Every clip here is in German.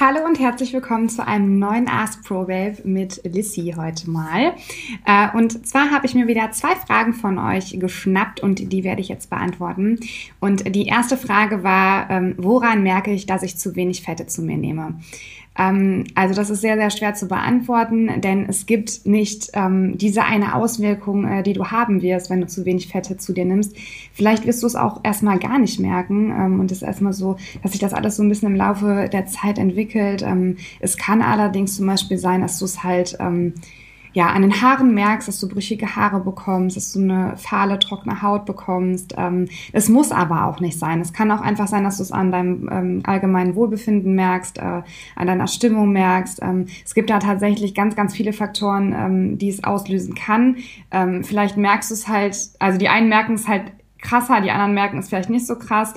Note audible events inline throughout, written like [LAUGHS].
Hallo und herzlich willkommen zu einem neuen Ask Pro Babe mit Lissy heute mal. Äh, und zwar habe ich mir wieder zwei Fragen von euch geschnappt und die werde ich jetzt beantworten. Und die erste Frage war, ähm, woran merke ich, dass ich zu wenig Fette zu mir nehme? Ähm, also das ist sehr, sehr schwer zu beantworten, denn es gibt nicht ähm, diese eine Auswirkung, äh, die du haben wirst, wenn du zu wenig Fette zu dir nimmst. Vielleicht wirst du es auch erstmal gar nicht merken ähm, und es ist erstmal so, dass sich das alles so ein bisschen im Laufe der Zeit entwickelt. Ähm, es kann allerdings zum Beispiel sein, dass du es halt ähm, ja, an den Haaren merkst, dass du brüchige Haare bekommst, dass du eine fahle, trockene Haut bekommst. Ähm, es muss aber auch nicht sein. Es kann auch einfach sein, dass du es an deinem ähm, allgemeinen Wohlbefinden merkst, äh, an deiner Stimmung merkst. Ähm, es gibt da tatsächlich ganz, ganz viele Faktoren, ähm, die es auslösen kann. Ähm, vielleicht merkst du es halt, also die einen merken es halt krasser, die anderen merken es vielleicht nicht so krass.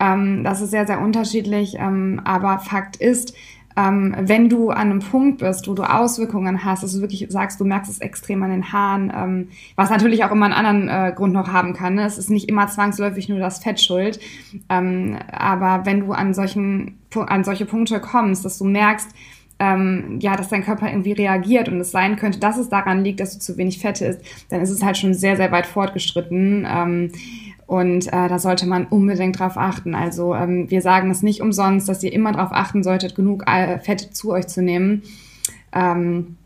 Ähm, das ist sehr, sehr unterschiedlich. Ähm, aber Fakt ist, ähm, wenn du an einem Punkt bist, wo du Auswirkungen hast, dass du wirklich sagst, du merkst es extrem an den Haaren, ähm, was natürlich auch immer einen anderen äh, Grund noch haben kann. Ne? Es ist nicht immer zwangsläufig nur das Fett schuld. Ähm, aber wenn du an solchen an solche Punkte kommst, dass du merkst, ähm, ja, dass dein Körper irgendwie reagiert und es sein könnte, dass es daran liegt, dass du zu wenig Fette isst, dann ist es halt schon sehr, sehr weit fortgeschritten. Und äh, da sollte man unbedingt drauf achten. Also ähm, wir sagen es nicht umsonst, dass ihr immer darauf achten solltet, genug äh, Fette zu euch zu nehmen. Ähm,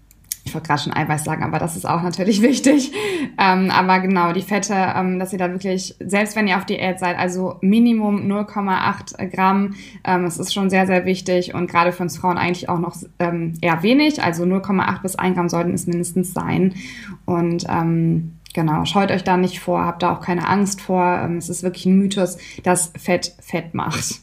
ich wollte gerade schon Eiweiß sagen, aber das ist auch natürlich [LAUGHS] wichtig. Ähm, aber genau, die Fette, ähm, dass ihr da wirklich, selbst wenn ihr auf Diät seid, also Minimum 0,8 Gramm, ähm, das ist schon sehr, sehr wichtig und gerade für uns Frauen eigentlich auch noch ähm, eher wenig. Also 0,8 bis 1 Gramm sollten es mindestens sein. Und ähm, Genau, scheut euch da nicht vor, habt da auch keine Angst vor. Ähm, es ist wirklich ein Mythos, dass Fett Fett macht.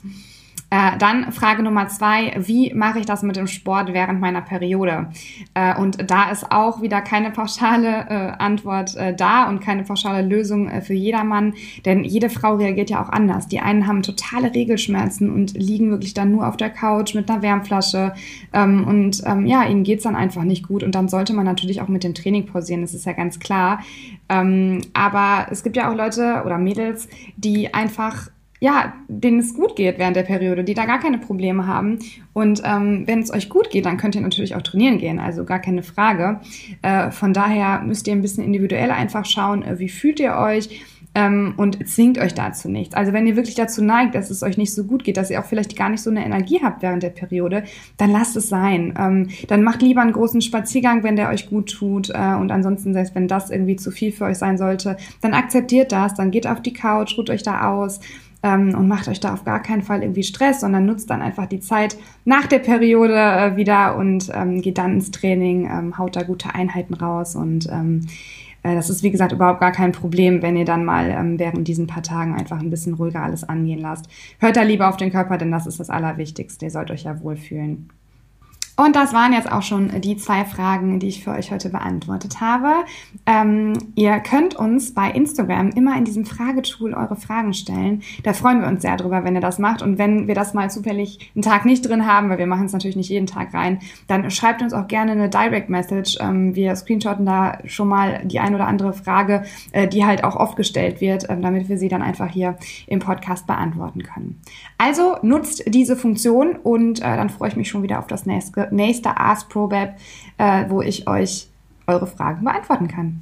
Äh, dann Frage Nummer zwei, wie mache ich das mit dem Sport während meiner Periode? Äh, und da ist auch wieder keine pauschale äh, Antwort äh, da und keine pauschale Lösung äh, für jedermann, denn jede Frau reagiert ja auch anders. Die einen haben totale Regelschmerzen und liegen wirklich dann nur auf der Couch mit einer Wärmflasche ähm, und ähm, ja, ihnen geht's dann einfach nicht gut und dann sollte man natürlich auch mit dem Training pausieren, das ist ja ganz klar. Ähm, aber es gibt ja auch Leute oder Mädels, die einfach ja, denen es gut geht während der Periode, die da gar keine Probleme haben. Und ähm, wenn es euch gut geht, dann könnt ihr natürlich auch trainieren gehen, also gar keine Frage. Äh, von daher müsst ihr ein bisschen individuell einfach schauen, äh, wie fühlt ihr euch ähm, und zwingt euch dazu nichts. Also wenn ihr wirklich dazu neigt, dass es euch nicht so gut geht, dass ihr auch vielleicht gar nicht so eine Energie habt während der Periode, dann lasst es sein. Ähm, dann macht lieber einen großen Spaziergang, wenn der euch gut tut. Äh, und ansonsten, selbst wenn das irgendwie zu viel für euch sein sollte, dann akzeptiert das, dann geht auf die Couch, ruht euch da aus ähm, und macht euch da auf gar keinen Fall irgendwie Stress, sondern nutzt dann einfach die Zeit nach der Periode äh, wieder und ähm, geht dann ins Training, ähm, haut da gute Einheiten raus und ähm, äh, das ist wie gesagt überhaupt gar kein Problem, wenn ihr dann mal ähm, während diesen paar Tagen einfach ein bisschen ruhiger alles angehen lasst. Hört da lieber auf den Körper, denn das ist das Allerwichtigste. Ihr sollt euch ja wohlfühlen. Und das waren jetzt auch schon die zwei Fragen, die ich für euch heute beantwortet habe. Ähm, ihr könnt uns bei Instagram immer in diesem Fragetool eure Fragen stellen. Da freuen wir uns sehr drüber, wenn ihr das macht. Und wenn wir das mal zufällig einen Tag nicht drin haben, weil wir machen es natürlich nicht jeden Tag rein, dann schreibt uns auch gerne eine Direct Message. Ähm, wir screenshotten da schon mal die ein oder andere Frage, äh, die halt auch oft gestellt wird, äh, damit wir sie dann einfach hier im Podcast beantworten können. Also nutzt diese Funktion und äh, dann freue ich mich schon wieder auf das nächste nächste Ask ProBab, äh, wo ich euch eure Fragen beantworten kann.